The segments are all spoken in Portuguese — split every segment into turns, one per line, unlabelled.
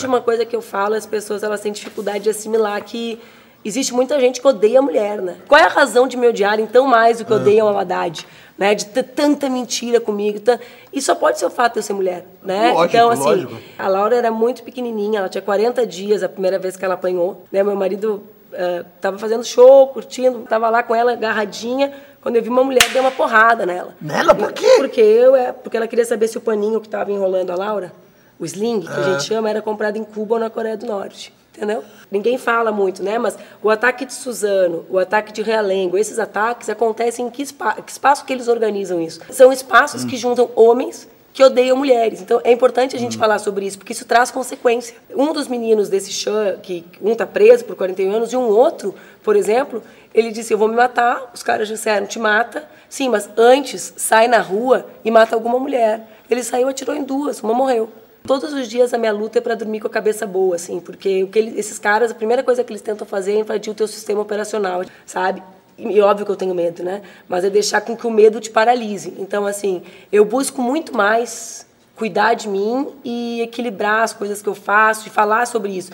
Existe uma coisa que eu falo, as pessoas elas têm dificuldade de assimilar que existe muita gente que odeia a mulher, né? Qual é a razão de me odiarem tão mais do que odeiam a Haddad? Né, de ter tanta mentira comigo. Tá? E só pode ser o fato de eu ser mulher. Né?
Lógico,
então, assim,
lógico.
a Laura era muito pequenininha, ela tinha 40 dias a primeira vez que ela apanhou. Né? Meu marido estava fazendo show, curtindo, estava lá com ela agarradinha. Quando eu vi uma mulher, dei uma porrada nela.
Nela? Por quê?
Porque, eu, é, porque ela queria saber se o paninho que estava enrolando a Laura, o sling, que a gente chama, era comprado em Cuba ou na Coreia do Norte. Entendeu? Ninguém fala muito, né? Mas o ataque de Suzano, o ataque de Realengo, esses ataques acontecem em que, que espaço que eles organizam isso? São espaços que juntam homens que odeiam mulheres. Então é importante a gente falar sobre isso, porque isso traz consequência. Um dos meninos desse chã, que um tá preso por 41 anos, e um outro, por exemplo, ele disse: Eu vou me matar. Os caras disseram: Te mata. Sim, mas antes sai na rua e mata alguma mulher. Ele saiu, atirou em duas, uma morreu. Todos os dias a minha luta é para dormir com a cabeça boa, assim, porque o que esses caras, a primeira coisa que eles tentam fazer é invadir o teu sistema operacional, sabe? E óbvio que eu tenho medo, né? Mas é deixar com que o medo te paralise. Então, assim, eu busco muito mais cuidar de mim e equilibrar as coisas que eu faço e falar sobre isso.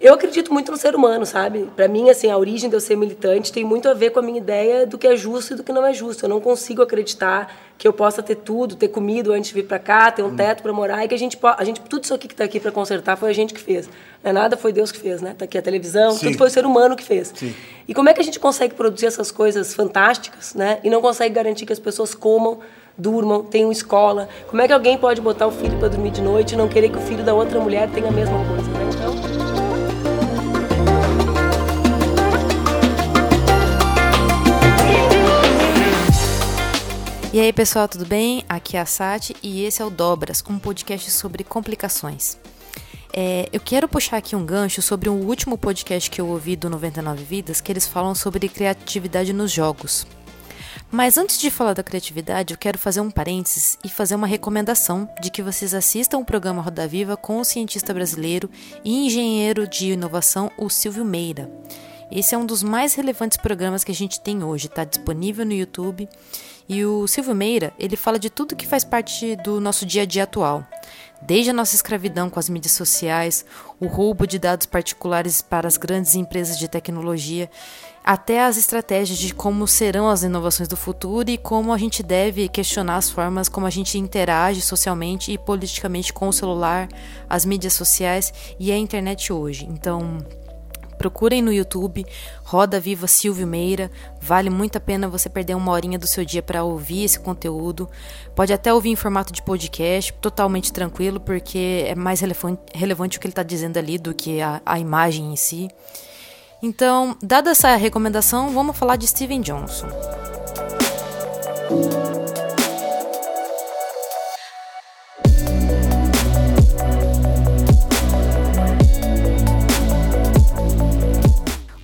Eu acredito muito no ser humano, sabe? Para mim, assim, a origem de eu ser militante tem muito a ver com a minha ideia do que é justo e do que não é justo. Eu não consigo acreditar que eu possa ter tudo, ter comido antes de vir para cá, ter um teto para morar e que a gente, a gente tudo isso aqui que está aqui para consertar foi a gente que fez. Não é nada, foi Deus que fez, né? Tá aqui a televisão,
Sim.
tudo foi o ser humano que fez.
Sim.
E como é que a gente consegue produzir essas coisas fantásticas, né? E não consegue garantir que as pessoas comam, durmam, tenham escola? Como é que alguém pode botar o filho para dormir de noite e não querer que o filho da outra mulher tenha a mesma coisa,
E aí, pessoal, tudo bem? Aqui é a Sati e esse é o Dobras, um podcast sobre complicações. É, eu quero puxar aqui um gancho sobre o último podcast que eu ouvi do 99 Vidas, que eles falam sobre criatividade nos jogos. Mas antes de falar da criatividade, eu quero fazer um parênteses e fazer uma recomendação de que vocês assistam o programa Roda Viva com o cientista brasileiro e engenheiro de inovação, o Silvio Meira. Esse é um dos mais relevantes programas que a gente tem hoje, está disponível no YouTube. E o Silvio Meira, ele fala de tudo que faz parte do nosso dia a dia atual. Desde a nossa escravidão com as mídias sociais, o roubo de dados particulares para as grandes empresas de tecnologia, até as estratégias de como serão as inovações do futuro e como a gente deve questionar as formas como a gente interage socialmente e politicamente com o celular, as mídias sociais e a internet hoje. Então, Procurem no YouTube Roda Viva Silvio Meira. Vale muito a pena você perder uma horinha do seu dia para ouvir esse conteúdo. Pode até ouvir em formato de podcast, totalmente tranquilo, porque é mais relevante, relevante o que ele está dizendo ali do que a, a imagem em si. Então, dada essa recomendação, vamos falar de Steven Johnson.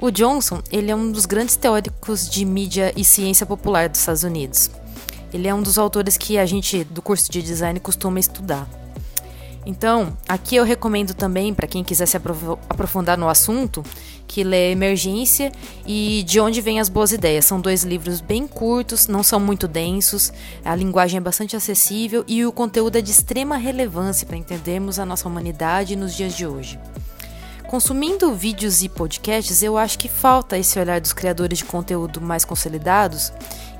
O Johnson, ele é um dos grandes teóricos de mídia e ciência popular dos Estados Unidos. Ele é um dos autores que a gente do curso de design costuma estudar. Então, aqui eu recomendo também para quem quiser se aprof- aprofundar no assunto, que lê Emergência e De Onde Vêm as Boas Ideias. São dois livros bem curtos, não são muito densos, a linguagem é bastante acessível e o conteúdo é de extrema relevância para entendermos a nossa humanidade nos dias de hoje. Consumindo vídeos e podcasts, eu acho que falta esse olhar dos criadores de conteúdo mais consolidados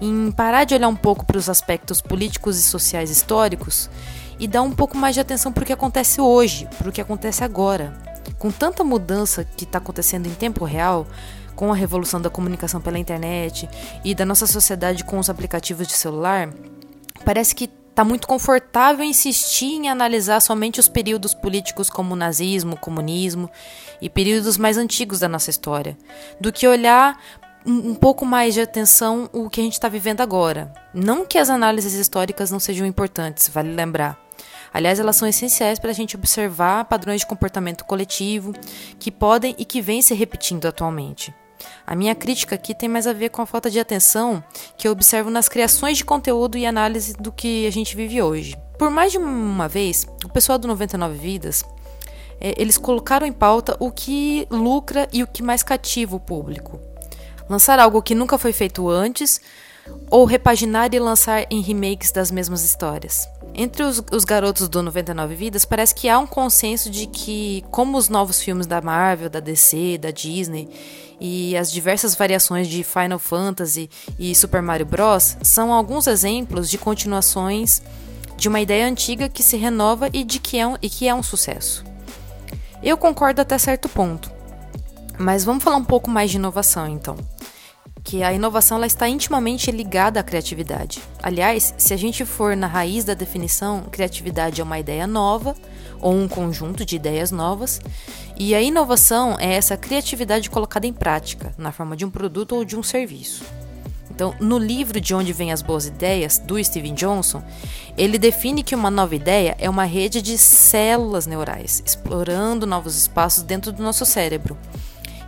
em parar de olhar um pouco para os aspectos políticos e sociais históricos e dar um pouco mais de atenção para o que acontece hoje, para o que acontece agora. Com tanta mudança que está acontecendo em tempo real, com a revolução da comunicação pela internet e da nossa sociedade com os aplicativos de celular, parece que está muito confortável insistir em analisar somente os períodos políticos como o nazismo, o comunismo e períodos mais antigos da nossa história, do que olhar um um pouco mais de atenção o que a gente está vivendo agora. Não que as análises históricas não sejam importantes, vale lembrar. Aliás, elas são essenciais para a gente observar padrões de comportamento coletivo que podem e que vêm se repetindo atualmente. A minha crítica aqui tem mais a ver com a falta de atenção que eu observo nas criações de conteúdo e análise do que a gente vive hoje. Por mais de uma vez, o pessoal do 99 Vidas, eh, eles colocaram em pauta o que lucra e o que mais cativa o público. Lançar algo que nunca foi feito antes, ou repaginar e lançar em remakes das mesmas histórias. Entre os, os, garotos do 99 Vidas, parece que há um consenso de que, como os novos filmes da Marvel, da DC, da Disney e as diversas variações de Final Fantasy e Super Mario Bros. são alguns exemplos de continuações de uma ideia antiga que se renova e de que é um, e que é um sucesso. Eu concordo até certo ponto, mas vamos falar um pouco mais de inovação então que a inovação ela está intimamente ligada à criatividade. Aliás, se a gente for na raiz da definição, criatividade é uma ideia nova ou um conjunto de ideias novas, e a inovação é essa criatividade colocada em prática, na forma de um produto ou de um serviço. Então, no livro De Onde Vêm as Boas Ideias, do Steven Johnson, ele define que uma nova ideia é uma rede de células neurais, explorando novos espaços dentro do nosso cérebro.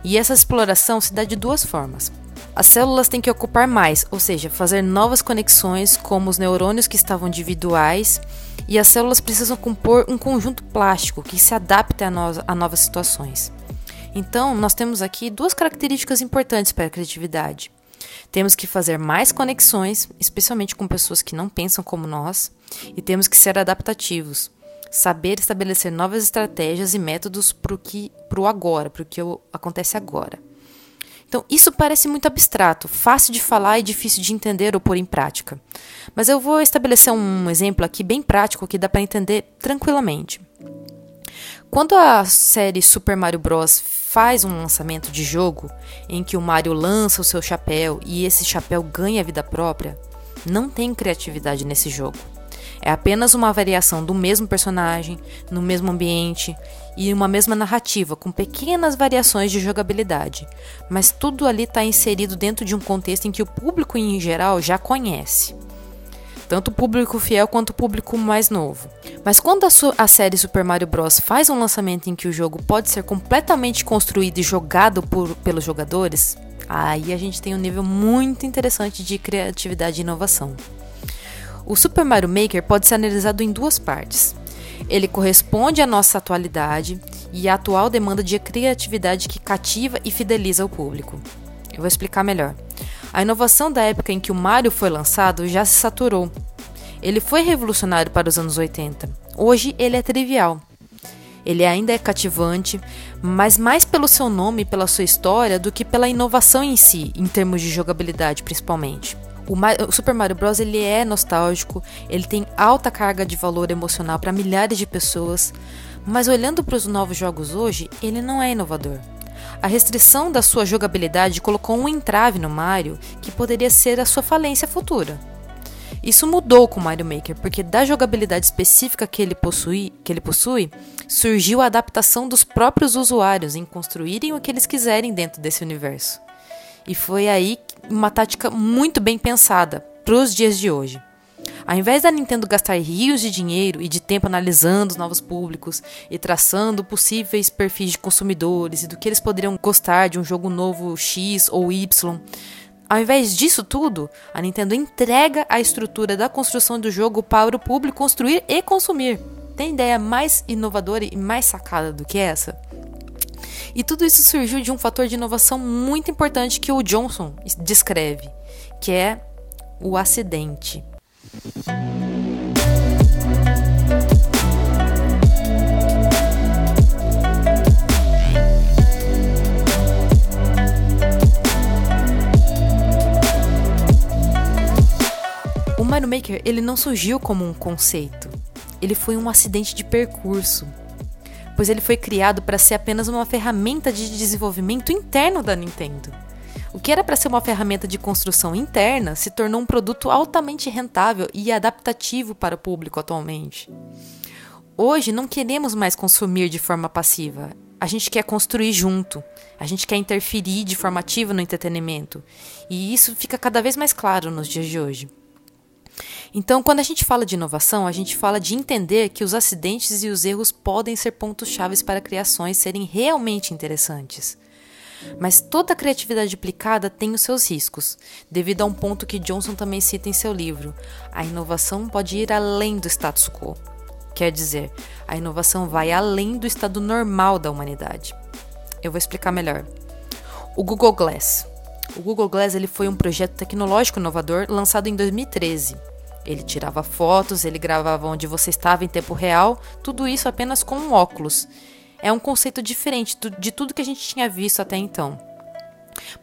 E essa exploração se dá de duas formas. As células têm que ocupar mais, ou seja, fazer novas conexões, como os neurônios que estavam individuais, e as células precisam compor um conjunto plástico que se adapte a, no a novas situações. Então, nós temos aqui duas características importantes para a criatividade. Temos que fazer mais conexões, especialmente com pessoas que não pensam como nós, e temos que ser adaptativos, saber estabelecer novas estratégias e métodos para o agora, para o que acontece agora. Então, isso parece muito abstrato, fácil de falar e difícil de entender ou pôr em prática. Mas eu vou estabelecer um exemplo aqui bem prático que dá para entender tranquilamente. Quando a série Super Mario Bros. faz um lançamento de jogo em que o Mario lança o seu chapéu e esse chapéu ganha vida própria, não tem criatividade nesse jogo. É apenas uma variação do mesmo personagem, no mesmo ambiente e uma mesma narrativa, com pequenas variações de jogabilidade. Mas tudo ali está inserido dentro de um contexto em que o público em geral já conhece. Tanto o público fiel quanto o público mais novo. Mas quando a, a série Super Mario Bros. faz um lançamento em que o jogo pode ser completamente construído e jogado por, pelos jogadores, aí a gente tem um nível muito interessante de criatividade e inovação. O Super Mario Maker pode ser analisado em duas partes. Ele corresponde à nossa atualidade e à atual demanda de criatividade que cativa e fideliza o público. Eu vou explicar melhor. A inovação da época em que o Mario foi lançado já se saturou. Ele foi revolucionário para os anos 80. Hoje ele é trivial. Ele ainda é cativante, mas mais pelo seu nome e pela sua história do que pela inovação em si, em termos de jogabilidade principalmente. O, o, Super Mario Bros. ele é nostálgico, ele tem alta carga de valor emocional para milhares de pessoas, mas olhando para os novos jogos hoje, ele não é inovador. A restrição da sua jogabilidade colocou um entrave no Mario que poderia ser a sua falência futura. Isso mudou com o Mario Maker, porque da jogabilidade específica que ele, possui, que ele possui, surgiu a adaptação dos próprios usuários em construírem o que eles quiserem dentro desse universo. E foi aí uma tática muito bem pensada para os dias de hoje. Ao invés da Nintendo gastar rios de dinheiro e de tempo analisando os novos públicos e traçando possíveis perfis de consumidores e do que eles poderiam gostar de um jogo novo X ou Y, ao invés disso tudo, a Nintendo entrega a estrutura da construção do jogo para o público construir e consumir. Tem ideia mais inovadora e mais sacada do que essa? E tudo isso surgiu de um fator de inovação muito importante que o Johnson descreve, que é o acidente. O Mario Maker ele não surgiu como um conceito, ele foi um acidente de percurso pois ele foi criado para ser apenas uma ferramenta de desenvolvimento interno da Nintendo. O que era para ser uma ferramenta de construção interna se tornou um produto altamente rentável e adaptativo para o público atualmente. Hoje não queremos mais consumir de forma passiva. A gente quer construir junto. A gente quer interferir de forma ativa no entretenimento. E isso fica cada vez mais claro nos dias de hoje. Então, quando a gente fala de inovação, a gente fala de entender que os acidentes e os erros podem ser pontos-chave para criações serem realmente interessantes. Mas toda criatividade aplicada tem os seus riscos, devido a um ponto que Johnson também cita em seu livro: a inovação pode ir além do status quo. Quer dizer, a inovação vai além do estado normal da humanidade. Eu vou explicar melhor. O Google Glass. O Google Glass ele foi um projeto tecnológico inovador lançado em 2013. Ele tirava fotos, ele gravava onde você estava em tempo real, tudo isso apenas com um óculos. É um conceito diferente de tudo que a gente tinha visto até então.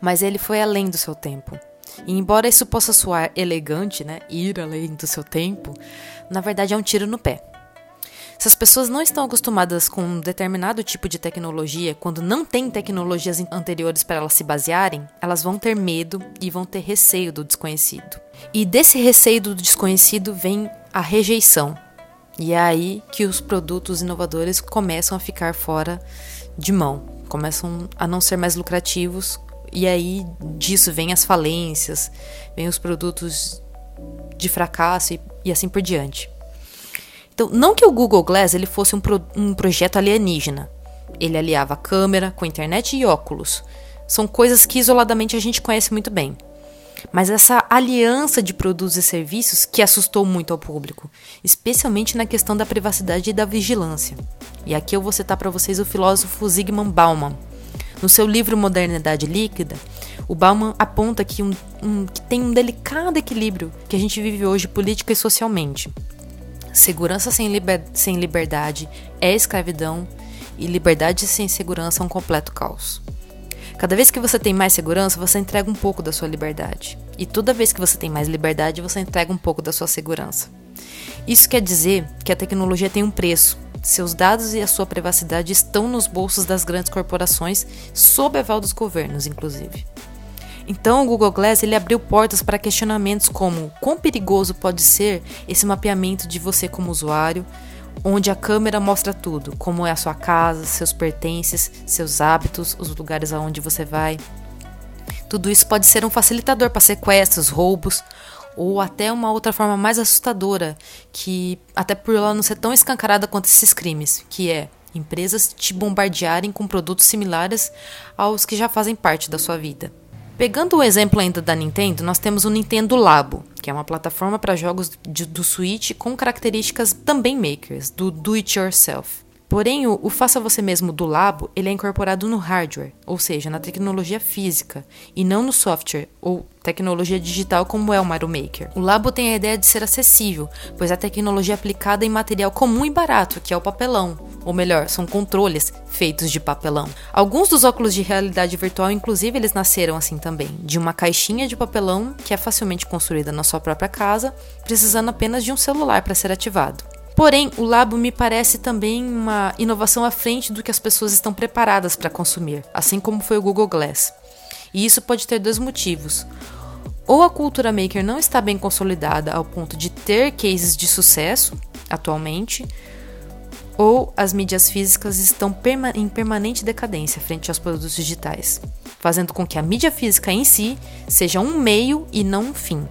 Mas ele foi além do seu tempo. E embora isso possa soar elegante, né, ir além do seu tempo, na verdade é um tiro no pé. Se as pessoas não estão acostumadas com um determinado tipo de tecnologia, quando não tem tecnologias anteriores para elas se basearem, elas vão ter medo e vão ter receio do desconhecido. E desse receio do desconhecido vem a rejeição. E é aí que os produtos inovadores começam a ficar fora de mão, começam a não ser mais lucrativos, e aí disso vem as falências, vem os produtos de fracasso e, e assim por diante. Então, não que o Google Glass ele fosse um, pro, um projeto alienígena. Ele aliava câmera com internet e óculos. São coisas que isoladamente a gente conhece muito bem. Mas essa aliança de produtos e serviços que assustou muito ao público, especialmente na questão da privacidade e da vigilância. E aqui eu vou citar para vocês o filósofo Zygmunt Bauman. No seu livro Modernidade Líquida, o Bauman aponta que, um, um, que tem um delicado equilíbrio que a gente vive hoje política e socialmente. Segurança sem, liber sem liberdade é escravidão e liberdade sem segurança é um completo caos. Cada vez que você tem mais segurança, você entrega um pouco da sua liberdade. E toda vez que você tem mais liberdade, você entrega um pouco da sua segurança. Isso quer dizer que a tecnologia tem um preço. Seus dados e a sua privacidade estão nos bolsos das grandes corporações, sob aval dos governos, inclusive. Então, o Google Glass ele abriu portas para questionamentos como quão perigoso pode ser esse mapeamento de você como usuário, onde a câmera mostra tudo, como é a sua casa, seus pertences, seus hábitos, os lugares aonde você vai. Tudo isso pode ser um facilitador para sequestros, roubos ou até uma outra forma mais assustadora, que até por ela não ser tão escancarada quanto esses crimes, que é empresas te bombardearem com produtos similares aos que já fazem parte da sua vida. Pegando o exemplo ainda da Nintendo, nós temos o Nintendo Labo, que é uma plataforma para jogos de, do Switch com características também makers, do do it yourself. Porém, o, o, faça você mesmo do Labo, ele é incorporado no hardware, ou seja, na tecnologia física, e não no software ou tecnologia digital como é o Mario Maker. O Labo tem a ideia de ser acessível, pois é tecnologia aplicada em material comum e barato, que é o papelão, ou melhor, são controles feitos de papelão. Alguns dos óculos de realidade virtual, inclusive, eles nasceram assim também, de uma caixinha de papelão que é facilmente construída na sua própria casa, precisando apenas de um celular para ser ativado. Porém, o Labo me parece também uma inovação à frente do que as pessoas estão preparadas para consumir, assim como foi o Google Glass. E isso pode ter dois motivos. Ou a cultura maker não está bem consolidada ao ponto de ter cases de sucesso atualmente, ou as mídias físicas estão perma em permanente decadência frente aos produtos digitais, fazendo com que a mídia física em si seja um meio e não um fim.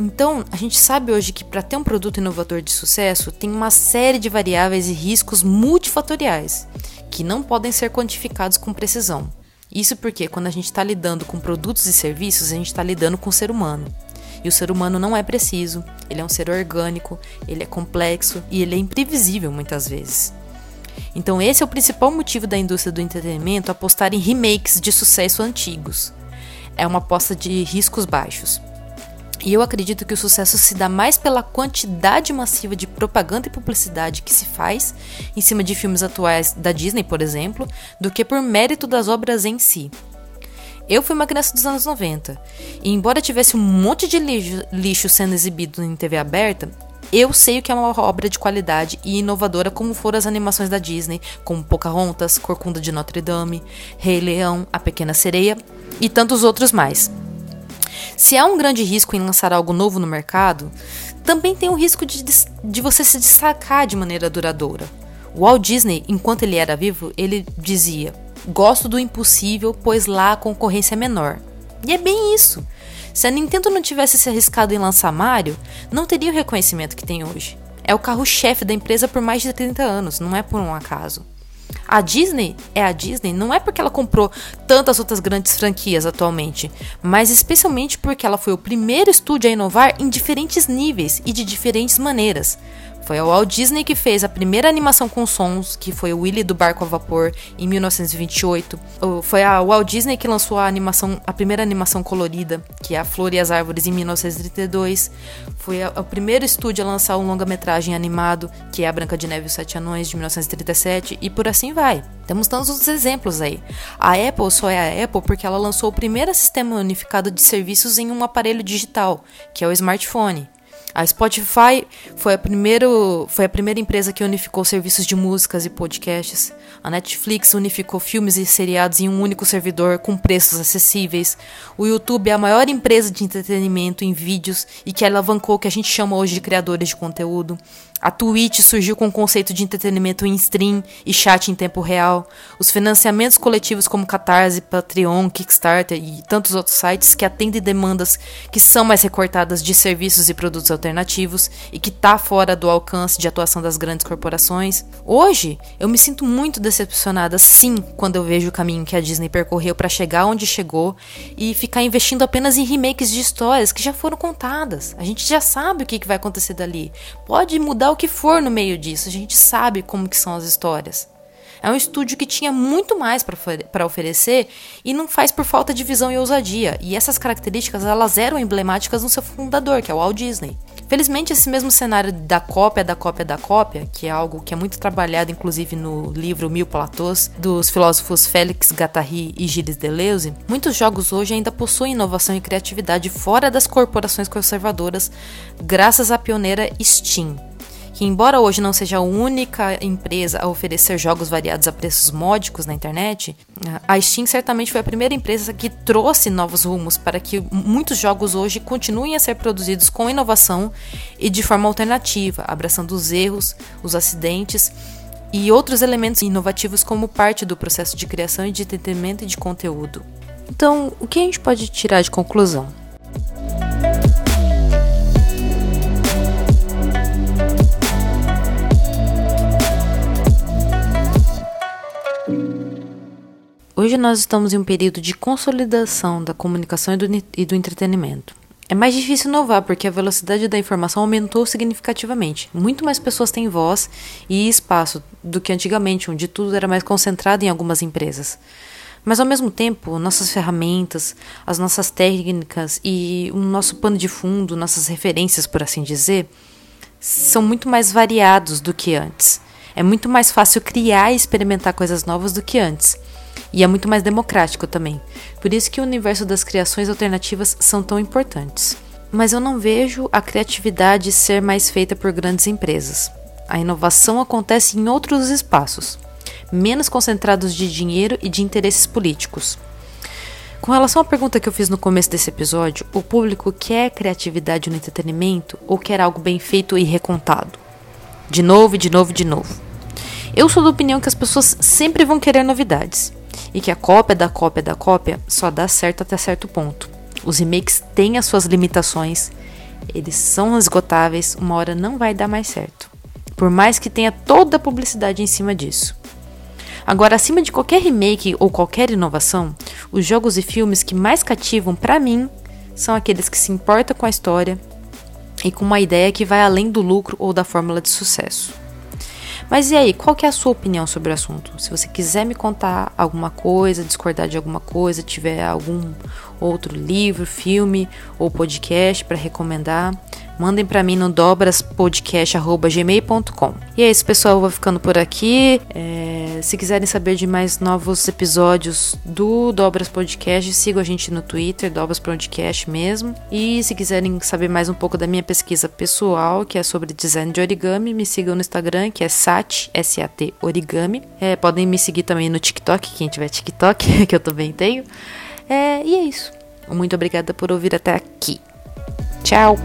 Então, a gente sabe hoje que para ter um produto inovador de sucesso, tem uma série de variáveis e riscos multifatoriais que não podem ser quantificados com precisão. Isso porque quando a gente está lidando com produtos e serviços, a gente está lidando com o ser humano. E o ser humano não é preciso, ele é um ser orgânico, ele é complexo e ele é imprevisível muitas vezes. Então, esse é o principal motivo da indústria do entretenimento apostar em remakes de sucesso antigos. É uma aposta de riscos baixos. E eu acredito que o sucesso se dá mais pela quantidade massiva de propaganda e publicidade que se faz em cima de filmes atuais da Disney, por exemplo, do que por mérito das obras em si. Eu fui uma criança dos anos 90, e embora tivesse um monte de lixo, lixo sendo exibido em TV aberta, eu sei o que é uma obra de qualidade e inovadora como foram as animações da Disney, como Pocahontas, Corcunda de Notre Dame, Rei Leão, A Pequena Sereia e tantos outros mais. Se há um grande risco em lançar algo novo no mercado, também tem o risco de, de você se destacar de maneira duradoura. Walt Disney, enquanto ele era vivo, ele dizia: Gosto do impossível, pois lá a concorrência é menor. E é bem isso. Se a Nintendo não tivesse se arriscado em lançar Mario, não teria o reconhecimento que tem hoje. É o carro-chefe da empresa por mais de 30 anos, não é por um acaso. A Disney é a Disney não é porque ela comprou tantas outras grandes franquias atualmente, mas especialmente porque ela foi o primeiro estúdio a inovar em diferentes níveis e de diferentes maneiras. Foi a Walt Disney que fez a primeira animação com sons, que foi o Willy do Barco a Vapor, em 1928. Foi a Walt Disney que lançou a animação, a primeira animação colorida, que é A Flor e as Árvores, em 1932. Foi o primeiro estúdio a lançar um longa-metragem animado, que é A Branca de Neve e os Sete Anões, de 1937, e por assim vai. Temos tantos exemplos aí. A Apple só é a Apple porque ela lançou o primeiro sistema unificado de serviços em um aparelho digital, que é o smartphone. A Spotify foi a, primeiro, foi a primeira empresa que unificou serviços de músicas e podcasts. A Netflix unificou filmes e seriados em um único servidor com preços acessíveis. O YouTube é a maior empresa de entretenimento em vídeos e que alavancou o que a gente chama hoje de criadores de conteúdo. A Twitch surgiu com o conceito de entretenimento em stream e chat em tempo real. Os financiamentos coletivos como Catarse, Patreon, Kickstarter e tantos outros sites que atendem demandas que são mais recortadas de serviços e produtos alternativos e que tá fora do alcance de atuação das grandes corporações. Hoje, eu me sinto muito decepcionada sim quando eu vejo o caminho que a Disney percorreu para chegar onde chegou e ficar investindo apenas em remakes de histórias que já foram contadas. A gente já sabe o que vai acontecer dali. Pode mudar o que for no meio disso, a gente sabe como que são as histórias. É um estúdio que tinha muito mais para oferecer e não faz por falta de visão e ousadia. E essas características elas eram emblemáticas no seu fundador, que é o Walt Disney. Felizmente, esse mesmo cenário da cópia da cópia da cópia, que é algo que é muito trabalhado, inclusive no livro Mil Platôs, dos filósofos Félix Guattari e Gilles Deleuze, muitos jogos hoje ainda possuem inovação e criatividade fora das corporações conservadoras, graças à pioneira Steam que embora hoje não seja a única empresa a oferecer jogos variados a preços módicos na internet, a Steam certamente foi a primeira empresa que trouxe novos rumos para que muitos jogos hoje continuem a ser produzidos com inovação e de forma alternativa, abraçando os erros, os acidentes e outros elementos inovativos como parte do processo de criação e de entretenimento e de conteúdo. Então, o que a gente pode tirar de conclusão? Hoje nós estamos em um período de consolidação da comunicação e do, e do entretenimento. É mais difícil inovar porque a velocidade da informação aumentou significativamente. Muito mais pessoas têm voz e espaço do que antigamente, onde tudo era mais concentrado em algumas empresas. Mas ao mesmo tempo, nossas ferramentas, as nossas técnicas e o nosso pano de fundo, nossas referências, por assim dizer, são muito mais variados do que antes. É muito mais fácil criar e experimentar coisas novas do que antes. E é muito mais democrático também. Por isso que o universo das criações alternativas são tão importantes. Mas eu não vejo a criatividade ser mais feita por grandes empresas. A inovação acontece em outros espaços, menos concentrados de dinheiro e de interesses políticos. Com relação à pergunta que eu fiz no começo desse episódio, o público quer criatividade no entretenimento ou quer algo bem feito e recontado? De novo, de novo, de novo. Eu sou da opinião que as pessoas sempre vão querer novidades e que a cópia da cópia da cópia só dá certo até certo ponto. Os remakes têm as suas limitações, eles são esgotáveis, uma hora não vai dar mais certo. Por mais que tenha toda a publicidade em cima disso. Agora, acima de qualquer remake ou qualquer inovação, os jogos e filmes que mais cativam para mim são aqueles que se importam com a história e com uma ideia que vai além do lucro ou da fórmula de sucesso. Mas e aí, qual que é a sua opinião sobre o assunto? Se você quiser me contar alguma coisa, discordar de alguma coisa, tiver algum outro livro, filme ou podcast para recomendar, mandem para mim no dobraspodcast.gmail.com. E é isso, pessoal. Eu vou ficando por aqui. Se quiserem saber de mais novos episódios do Dobras Podcast, sigam a gente no Twitter, Dobras Podcast mesmo. E se quiserem saber mais um pouco da minha pesquisa pessoal, que é sobre design de origami, me sigam no Instagram, que é Sat, S-A-T Origami. É, podem me seguir também no TikTok, quem tiver TikTok, que eu também tenho. É, e é isso. Muito obrigada por ouvir até aqui. Tchau!